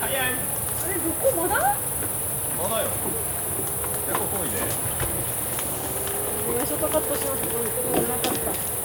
早いあれどこまだ？まだよ。結構遠いで今ショートカットします。けど、なかった。